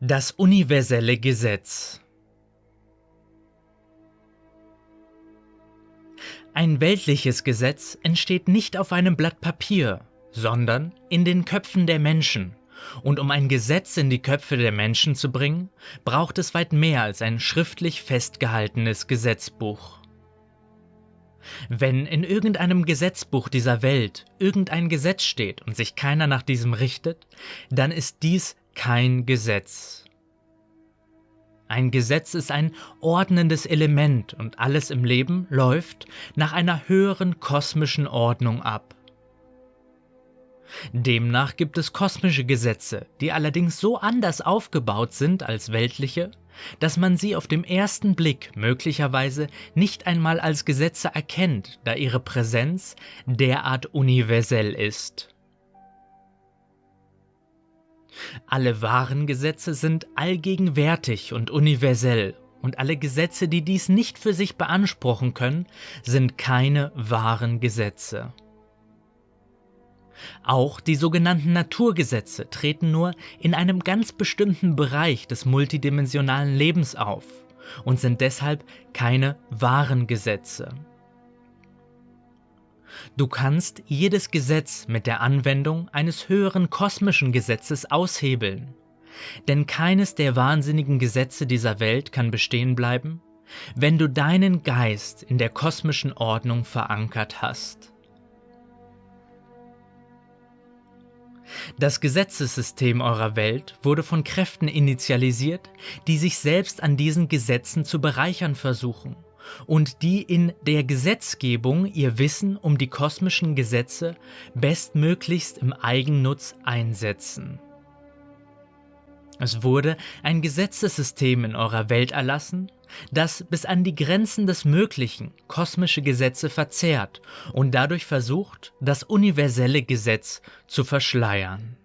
Das universelle Gesetz Ein weltliches Gesetz entsteht nicht auf einem Blatt Papier, sondern in den Köpfen der Menschen. Und um ein Gesetz in die Köpfe der Menschen zu bringen, braucht es weit mehr als ein schriftlich festgehaltenes Gesetzbuch. Wenn in irgendeinem Gesetzbuch dieser Welt irgendein Gesetz steht und sich keiner nach diesem richtet, dann ist dies kein Gesetz. Ein Gesetz ist ein ordnendes Element und alles im Leben läuft nach einer höheren kosmischen Ordnung ab. Demnach gibt es kosmische Gesetze, die allerdings so anders aufgebaut sind als weltliche, dass man sie auf dem ersten Blick möglicherweise nicht einmal als Gesetze erkennt, da ihre Präsenz derart universell ist. Alle wahren Gesetze sind allgegenwärtig und universell, und alle Gesetze, die dies nicht für sich beanspruchen können, sind keine wahren Gesetze. Auch die sogenannten Naturgesetze treten nur in einem ganz bestimmten Bereich des multidimensionalen Lebens auf und sind deshalb keine wahren Gesetze. Du kannst jedes Gesetz mit der Anwendung eines höheren kosmischen Gesetzes aushebeln. Denn keines der wahnsinnigen Gesetze dieser Welt kann bestehen bleiben, wenn du deinen Geist in der kosmischen Ordnung verankert hast. Das Gesetzessystem eurer Welt wurde von Kräften initialisiert, die sich selbst an diesen Gesetzen zu bereichern versuchen und die in der Gesetzgebung ihr Wissen um die kosmischen Gesetze bestmöglichst im Eigennutz einsetzen. Es wurde ein Gesetzessystem in eurer Welt erlassen, das bis an die Grenzen des Möglichen kosmische Gesetze verzehrt und dadurch versucht, das universelle Gesetz zu verschleiern.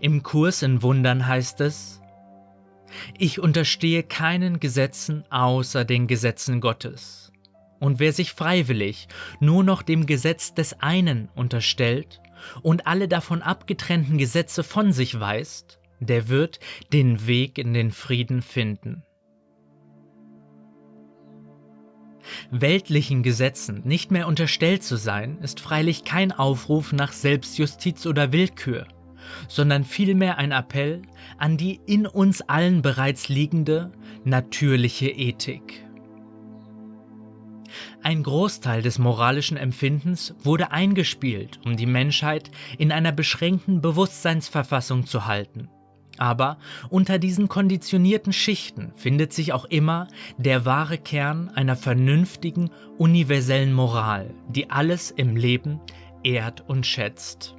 Im Kurs in Wundern heißt es, ich unterstehe keinen Gesetzen außer den Gesetzen Gottes. Und wer sich freiwillig nur noch dem Gesetz des einen unterstellt und alle davon abgetrennten Gesetze von sich weist, der wird den Weg in den Frieden finden. Weltlichen Gesetzen nicht mehr unterstellt zu sein, ist freilich kein Aufruf nach Selbstjustiz oder Willkür, sondern vielmehr ein Appell an die in uns allen bereits liegende natürliche Ethik. Ein Großteil des moralischen Empfindens wurde eingespielt, um die Menschheit in einer beschränkten Bewusstseinsverfassung zu halten. Aber unter diesen konditionierten Schichten findet sich auch immer der wahre Kern einer vernünftigen, universellen Moral, die alles im Leben ehrt und schätzt.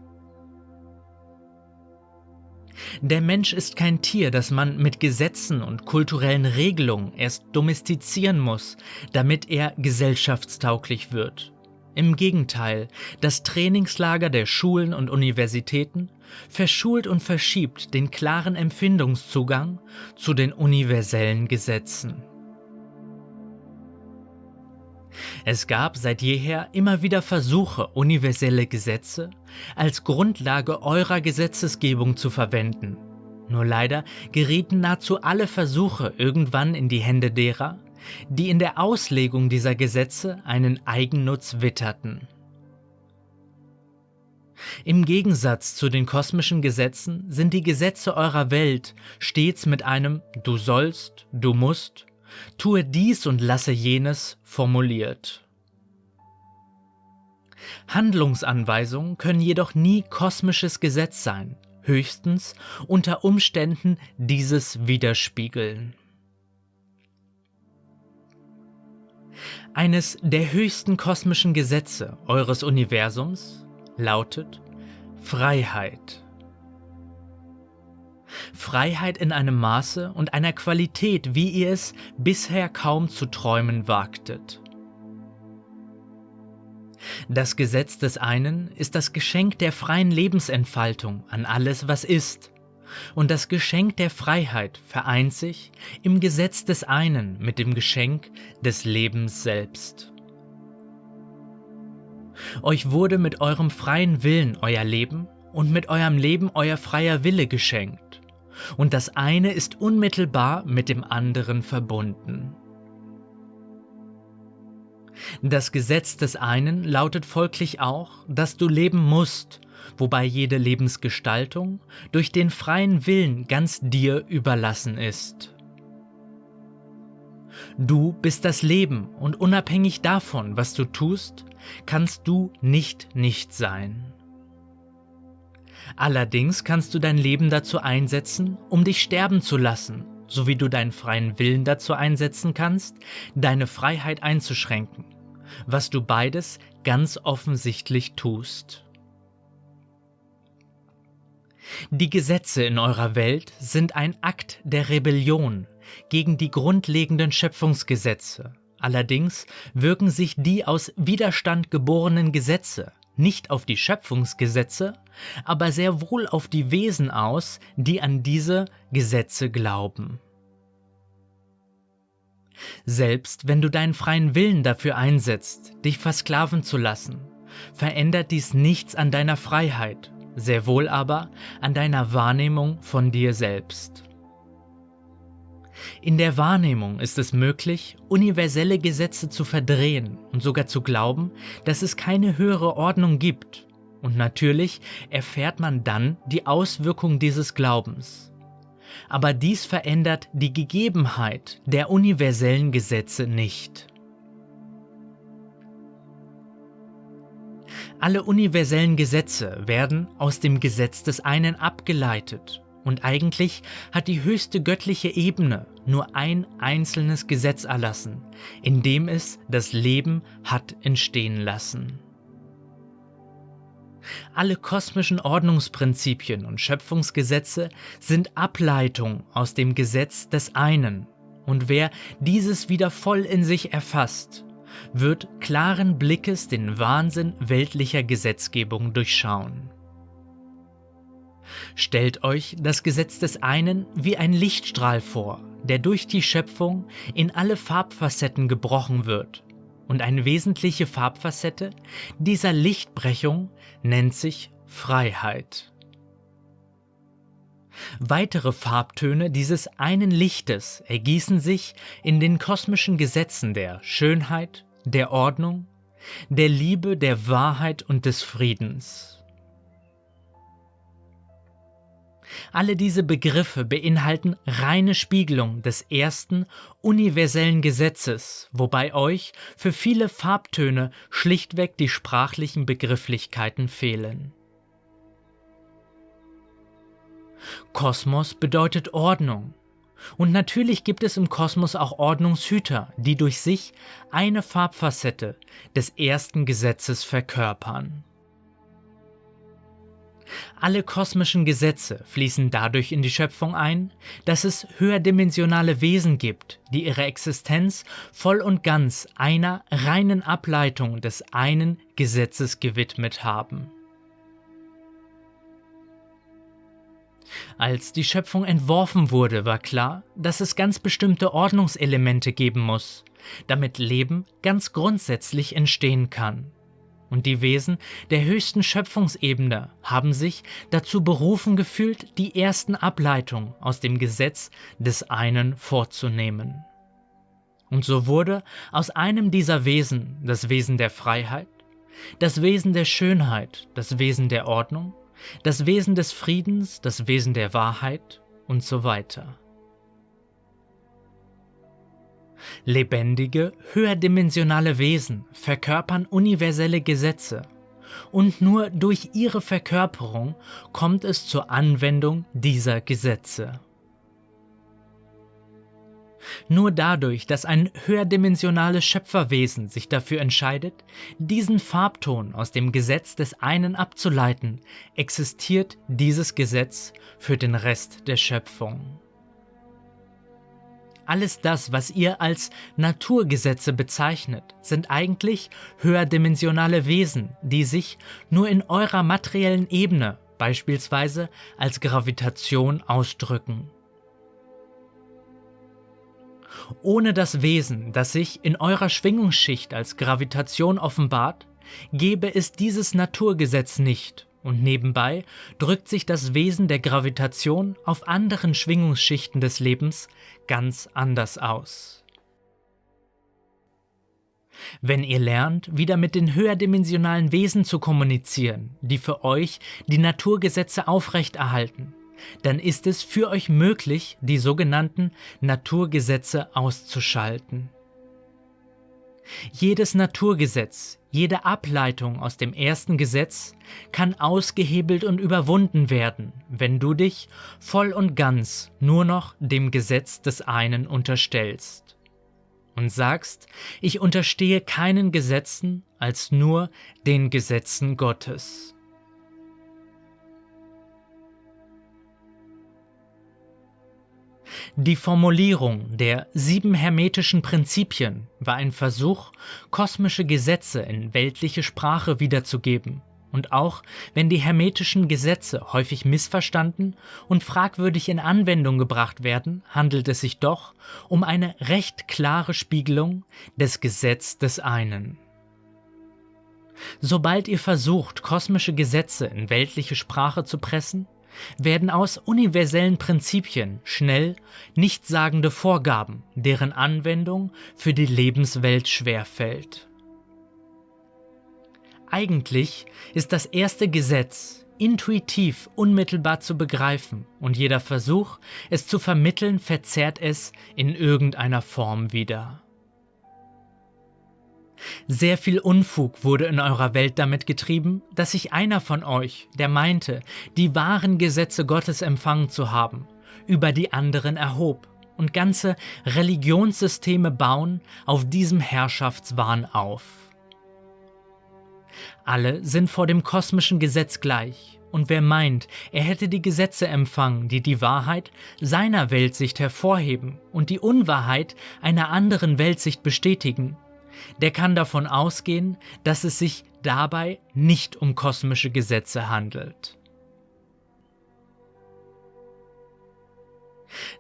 Der Mensch ist kein Tier, das man mit Gesetzen und kulturellen Regelungen erst domestizieren muss, damit er gesellschaftstauglich wird. Im Gegenteil, das Trainingslager der Schulen und Universitäten verschult und verschiebt den klaren Empfindungszugang zu den universellen Gesetzen. Es gab seit jeher immer wieder Versuche, universelle Gesetze als Grundlage eurer Gesetzesgebung zu verwenden. Nur leider gerieten nahezu alle Versuche irgendwann in die Hände derer, die in der Auslegung dieser Gesetze einen Eigennutz witterten. Im Gegensatz zu den kosmischen Gesetzen sind die Gesetze eurer Welt stets mit einem Du sollst, du musst tue dies und lasse jenes formuliert. Handlungsanweisungen können jedoch nie kosmisches Gesetz sein, höchstens unter Umständen dieses widerspiegeln. Eines der höchsten kosmischen Gesetze eures Universums lautet Freiheit. Freiheit in einem Maße und einer Qualität, wie ihr es bisher kaum zu träumen wagtet. Das Gesetz des einen ist das Geschenk der freien Lebensentfaltung an alles, was ist, und das Geschenk der Freiheit vereint sich im Gesetz des einen mit dem Geschenk des Lebens selbst. Euch wurde mit eurem freien Willen euer Leben und mit eurem Leben euer freier Wille geschenkt. Und das eine ist unmittelbar mit dem anderen verbunden. Das Gesetz des einen lautet folglich auch, dass du leben musst, wobei jede Lebensgestaltung durch den freien Willen ganz dir überlassen ist. Du bist das Leben und unabhängig davon, was du tust, kannst du nicht nicht sein. Allerdings kannst du dein Leben dazu einsetzen, um dich sterben zu lassen, so wie du deinen freien Willen dazu einsetzen kannst, deine Freiheit einzuschränken, was du beides ganz offensichtlich tust. Die Gesetze in eurer Welt sind ein Akt der Rebellion gegen die grundlegenden Schöpfungsgesetze. Allerdings wirken sich die aus Widerstand geborenen Gesetze nicht auf die Schöpfungsgesetze, aber sehr wohl auf die Wesen aus, die an diese Gesetze glauben. Selbst wenn du deinen freien Willen dafür einsetzt, dich versklaven zu lassen, verändert dies nichts an deiner Freiheit, sehr wohl aber an deiner Wahrnehmung von dir selbst. In der Wahrnehmung ist es möglich, universelle Gesetze zu verdrehen und sogar zu glauben, dass es keine höhere Ordnung gibt. Und natürlich erfährt man dann die Auswirkung dieses Glaubens. Aber dies verändert die Gegebenheit der universellen Gesetze nicht. Alle universellen Gesetze werden aus dem Gesetz des einen abgeleitet und eigentlich hat die höchste göttliche Ebene nur ein einzelnes Gesetz erlassen, in dem es das Leben hat entstehen lassen. Alle kosmischen Ordnungsprinzipien und Schöpfungsgesetze sind Ableitung aus dem Gesetz des einen, und wer dieses wieder voll in sich erfasst, wird klaren Blickes den Wahnsinn weltlicher Gesetzgebung durchschauen. Stellt euch das Gesetz des einen wie ein Lichtstrahl vor, der durch die Schöpfung in alle Farbfacetten gebrochen wird. Und eine wesentliche Farbfacette dieser Lichtbrechung nennt sich Freiheit. Weitere Farbtöne dieses einen Lichtes ergießen sich in den kosmischen Gesetzen der Schönheit, der Ordnung, der Liebe, der Wahrheit und des Friedens. Alle diese Begriffe beinhalten reine Spiegelung des ersten universellen Gesetzes, wobei euch für viele Farbtöne schlichtweg die sprachlichen Begrifflichkeiten fehlen. Kosmos bedeutet Ordnung. Und natürlich gibt es im Kosmos auch Ordnungshüter, die durch sich eine Farbfacette des ersten Gesetzes verkörpern. Alle kosmischen Gesetze fließen dadurch in die Schöpfung ein, dass es höherdimensionale Wesen gibt, die ihre Existenz voll und ganz einer reinen Ableitung des einen Gesetzes gewidmet haben. Als die Schöpfung entworfen wurde, war klar, dass es ganz bestimmte Ordnungselemente geben muss, damit Leben ganz grundsätzlich entstehen kann. Und die Wesen der höchsten Schöpfungsebene haben sich dazu berufen gefühlt, die ersten Ableitungen aus dem Gesetz des einen vorzunehmen. Und so wurde aus einem dieser Wesen das Wesen der Freiheit, das Wesen der Schönheit, das Wesen der Ordnung, das Wesen des Friedens, das Wesen der Wahrheit und so weiter. Lebendige, höherdimensionale Wesen verkörpern universelle Gesetze und nur durch ihre Verkörperung kommt es zur Anwendung dieser Gesetze. Nur dadurch, dass ein höherdimensionales Schöpferwesen sich dafür entscheidet, diesen Farbton aus dem Gesetz des einen abzuleiten, existiert dieses Gesetz für den Rest der Schöpfung. Alles das, was ihr als Naturgesetze bezeichnet, sind eigentlich höherdimensionale Wesen, die sich nur in eurer materiellen Ebene, beispielsweise als Gravitation, ausdrücken. Ohne das Wesen, das sich in eurer Schwingungsschicht als Gravitation offenbart, gäbe es dieses Naturgesetz nicht und nebenbei drückt sich das Wesen der Gravitation auf anderen Schwingungsschichten des Lebens ganz anders aus. Wenn ihr lernt, wieder mit den höherdimensionalen Wesen zu kommunizieren, die für euch die Naturgesetze aufrechterhalten, dann ist es für euch möglich, die sogenannten Naturgesetze auszuschalten. Jedes Naturgesetz, jede Ableitung aus dem ersten Gesetz kann ausgehebelt und überwunden werden, wenn du dich voll und ganz nur noch dem Gesetz des einen unterstellst und sagst, ich unterstehe keinen Gesetzen als nur den Gesetzen Gottes. Die Formulierung der sieben hermetischen Prinzipien war ein Versuch, kosmische Gesetze in weltliche Sprache wiederzugeben. Und auch wenn die hermetischen Gesetze häufig missverstanden und fragwürdig in Anwendung gebracht werden, handelt es sich doch um eine recht klare Spiegelung des Gesetz des einen. Sobald ihr versucht, kosmische Gesetze in weltliche Sprache zu pressen, werden aus universellen Prinzipien schnell nichtssagende Vorgaben, deren Anwendung für die Lebenswelt schwerfällt. Eigentlich ist das erste Gesetz intuitiv unmittelbar zu begreifen und jeder Versuch, es zu vermitteln, verzerrt es in irgendeiner Form wieder. Sehr viel Unfug wurde in eurer Welt damit getrieben, dass sich einer von euch, der meinte, die wahren Gesetze Gottes empfangen zu haben, über die anderen erhob und ganze Religionssysteme bauen auf diesem Herrschaftswahn auf. Alle sind vor dem kosmischen Gesetz gleich, und wer meint, er hätte die Gesetze empfangen, die die Wahrheit seiner Weltsicht hervorheben und die Unwahrheit einer anderen Weltsicht bestätigen, der kann davon ausgehen, dass es sich dabei nicht um kosmische Gesetze handelt.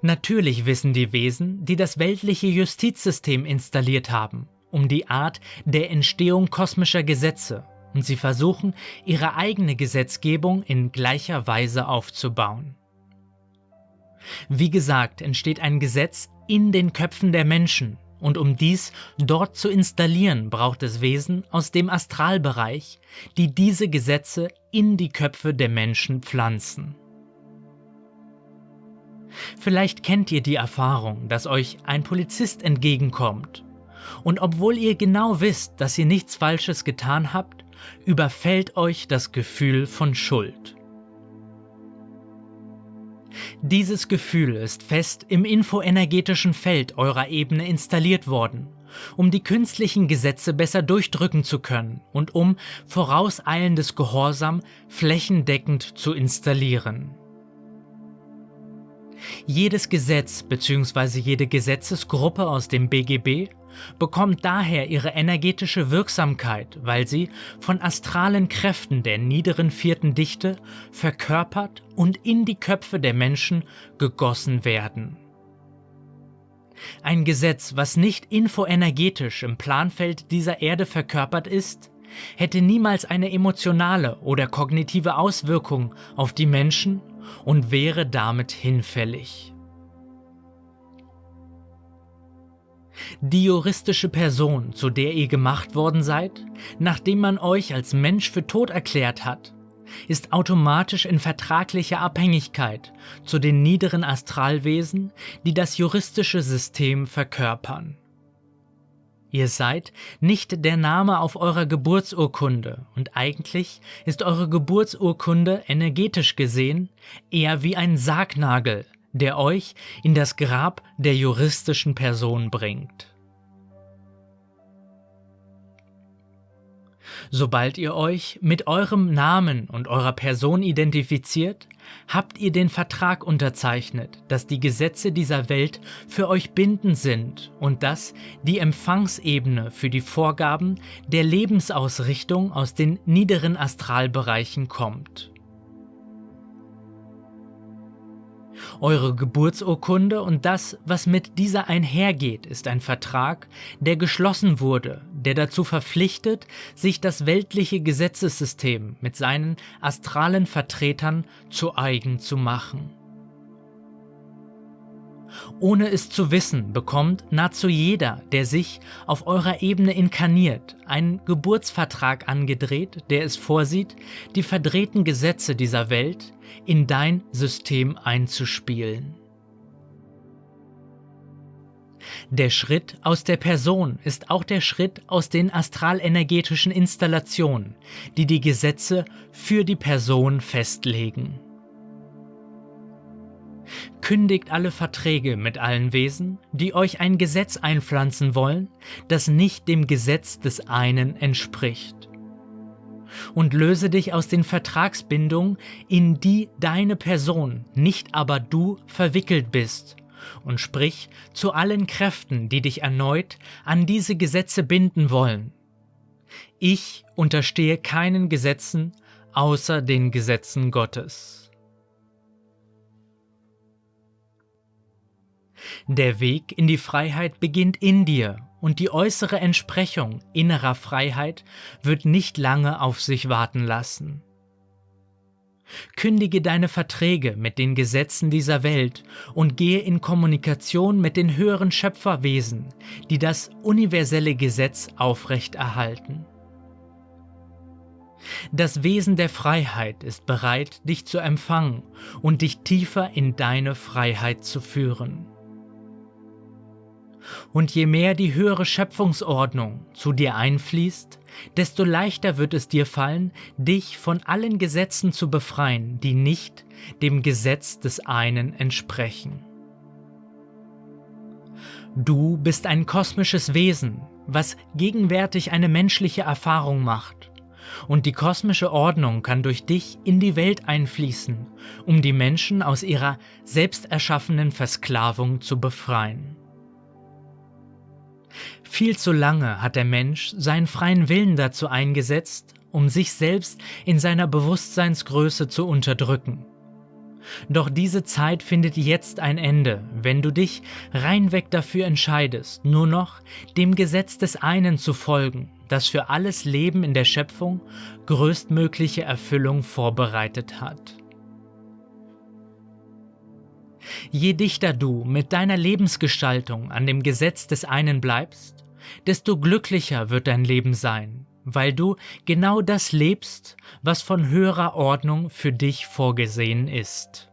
Natürlich wissen die Wesen, die das weltliche Justizsystem installiert haben, um die Art der Entstehung kosmischer Gesetze und sie versuchen, ihre eigene Gesetzgebung in gleicher Weise aufzubauen. Wie gesagt, entsteht ein Gesetz in den Köpfen der Menschen, und um dies dort zu installieren, braucht es Wesen aus dem Astralbereich, die diese Gesetze in die Köpfe der Menschen pflanzen. Vielleicht kennt ihr die Erfahrung, dass euch ein Polizist entgegenkommt und obwohl ihr genau wisst, dass ihr nichts Falsches getan habt, überfällt euch das Gefühl von Schuld. Dieses Gefühl ist fest im infoenergetischen Feld eurer Ebene installiert worden, um die künstlichen Gesetze besser durchdrücken zu können und um vorauseilendes Gehorsam flächendeckend zu installieren. Jedes Gesetz bzw. jede Gesetzesgruppe aus dem BGB bekommt daher ihre energetische Wirksamkeit, weil sie von astralen Kräften der niederen vierten Dichte verkörpert und in die Köpfe der Menschen gegossen werden. Ein Gesetz, was nicht infoenergetisch im Planfeld dieser Erde verkörpert ist, hätte niemals eine emotionale oder kognitive Auswirkung auf die Menschen und wäre damit hinfällig. Die juristische Person, zu der ihr gemacht worden seid, nachdem man euch als Mensch für tot erklärt hat, ist automatisch in vertraglicher Abhängigkeit zu den niederen Astralwesen, die das juristische System verkörpern. Ihr seid nicht der Name auf eurer Geburtsurkunde und eigentlich ist eure Geburtsurkunde energetisch gesehen eher wie ein Sargnagel, der euch in das Grab der juristischen Person bringt. Sobald ihr euch mit eurem Namen und eurer Person identifiziert, habt ihr den Vertrag unterzeichnet, dass die Gesetze dieser Welt für euch bindend sind und dass die Empfangsebene für die Vorgaben der Lebensausrichtung aus den niederen Astralbereichen kommt. Eure Geburtsurkunde und das, was mit dieser einhergeht, ist ein Vertrag, der geschlossen wurde, der dazu verpflichtet, sich das weltliche Gesetzessystem mit seinen astralen Vertretern zu eigen zu machen. Ohne es zu wissen, bekommt nahezu jeder, der sich auf eurer Ebene inkarniert, einen Geburtsvertrag angedreht, der es vorsieht, die verdrehten Gesetze dieser Welt in dein System einzuspielen. Der Schritt aus der Person ist auch der Schritt aus den astralenergetischen Installationen, die die Gesetze für die Person festlegen. Kündigt alle Verträge mit allen Wesen, die euch ein Gesetz einpflanzen wollen, das nicht dem Gesetz des einen entspricht. Und löse dich aus den Vertragsbindungen, in die deine Person, nicht aber du, verwickelt bist, und sprich zu allen Kräften, die dich erneut an diese Gesetze binden wollen. Ich unterstehe keinen Gesetzen außer den Gesetzen Gottes. Der Weg in die Freiheit beginnt in dir und die äußere Entsprechung innerer Freiheit wird nicht lange auf sich warten lassen. Kündige deine Verträge mit den Gesetzen dieser Welt und gehe in Kommunikation mit den höheren Schöpferwesen, die das universelle Gesetz aufrechterhalten. Das Wesen der Freiheit ist bereit, dich zu empfangen und dich tiefer in deine Freiheit zu führen. Und je mehr die höhere Schöpfungsordnung zu dir einfließt, desto leichter wird es dir fallen, dich von allen Gesetzen zu befreien, die nicht dem Gesetz des einen entsprechen. Du bist ein kosmisches Wesen, was gegenwärtig eine menschliche Erfahrung macht. Und die kosmische Ordnung kann durch dich in die Welt einfließen, um die Menschen aus ihrer selbst erschaffenen Versklavung zu befreien. Viel zu lange hat der Mensch seinen freien Willen dazu eingesetzt, um sich selbst in seiner Bewusstseinsgröße zu unterdrücken. Doch diese Zeit findet jetzt ein Ende, wenn du dich reinweg dafür entscheidest, nur noch dem Gesetz des einen zu folgen, das für alles Leben in der Schöpfung größtmögliche Erfüllung vorbereitet hat. Je dichter du mit deiner Lebensgestaltung an dem Gesetz des einen bleibst, desto glücklicher wird dein Leben sein, weil du genau das lebst, was von höherer Ordnung für dich vorgesehen ist.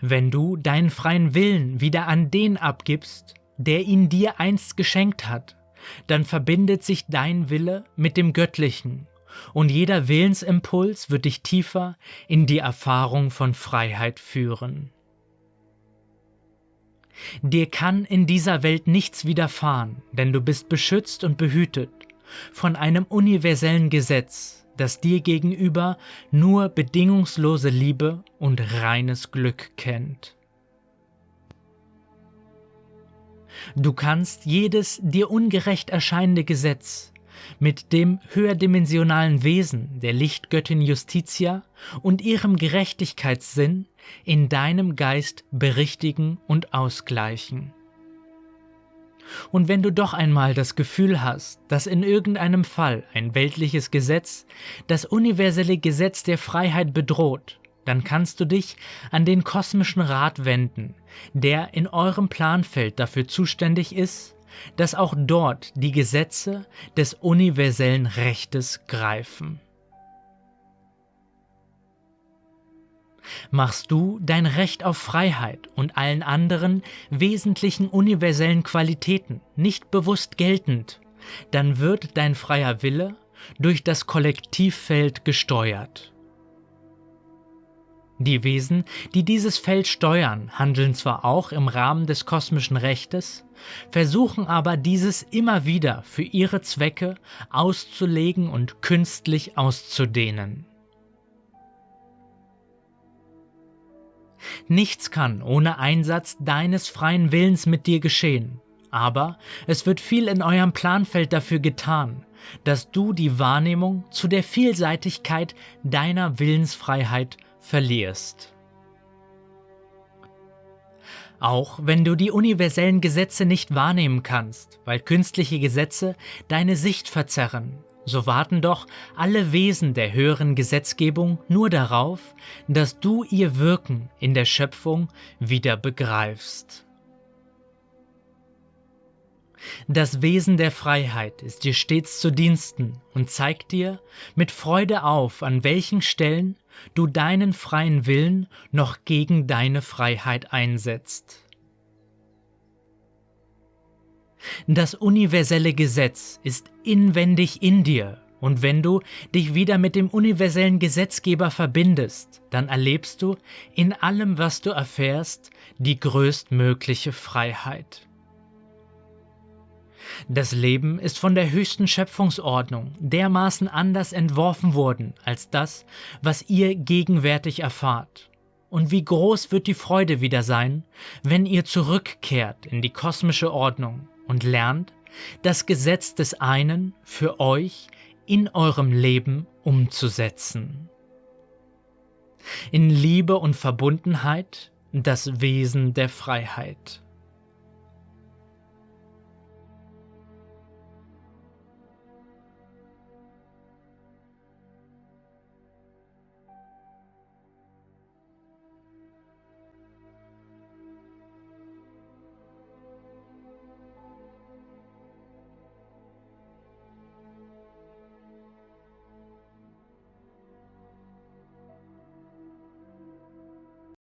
Wenn du deinen freien Willen wieder an den abgibst, der ihn dir einst geschenkt hat, dann verbindet sich dein Wille mit dem Göttlichen und jeder Willensimpuls wird dich tiefer in die Erfahrung von Freiheit führen. Dir kann in dieser Welt nichts widerfahren, denn du bist beschützt und behütet von einem universellen Gesetz, das dir gegenüber nur bedingungslose Liebe und reines Glück kennt. Du kannst jedes dir ungerecht erscheinende Gesetz mit dem höherdimensionalen Wesen der Lichtgöttin Justitia und ihrem Gerechtigkeitssinn in deinem Geist berichtigen und ausgleichen. Und wenn du doch einmal das Gefühl hast, dass in irgendeinem Fall ein weltliches Gesetz das universelle Gesetz der Freiheit bedroht, dann kannst du dich an den kosmischen Rat wenden, der in eurem Planfeld dafür zuständig ist, dass auch dort die Gesetze des universellen Rechtes greifen. Machst du dein Recht auf Freiheit und allen anderen wesentlichen universellen Qualitäten nicht bewusst geltend, dann wird dein freier Wille durch das Kollektivfeld gesteuert. Die Wesen, die dieses Feld steuern, handeln zwar auch im Rahmen des kosmischen Rechtes, versuchen aber dieses immer wieder für ihre Zwecke auszulegen und künstlich auszudehnen. Nichts kann ohne Einsatz deines freien Willens mit dir geschehen, aber es wird viel in eurem Planfeld dafür getan, dass du die Wahrnehmung zu der Vielseitigkeit deiner Willensfreiheit verlierst. Auch wenn du die universellen Gesetze nicht wahrnehmen kannst, weil künstliche Gesetze deine Sicht verzerren, so warten doch alle Wesen der höheren Gesetzgebung nur darauf, dass du ihr Wirken in der Schöpfung wieder begreifst. Das Wesen der Freiheit ist dir stets zu Diensten und zeigt dir mit Freude auf, an welchen Stellen du deinen freien Willen noch gegen deine Freiheit einsetzt. Das universelle Gesetz ist inwendig in dir und wenn du dich wieder mit dem universellen Gesetzgeber verbindest, dann erlebst du in allem, was du erfährst, die größtmögliche Freiheit. Das Leben ist von der höchsten Schöpfungsordnung dermaßen anders entworfen worden als das, was ihr gegenwärtig erfahrt. Und wie groß wird die Freude wieder sein, wenn ihr zurückkehrt in die kosmische Ordnung und lernt, das Gesetz des einen für euch in eurem Leben umzusetzen. In Liebe und Verbundenheit das Wesen der Freiheit.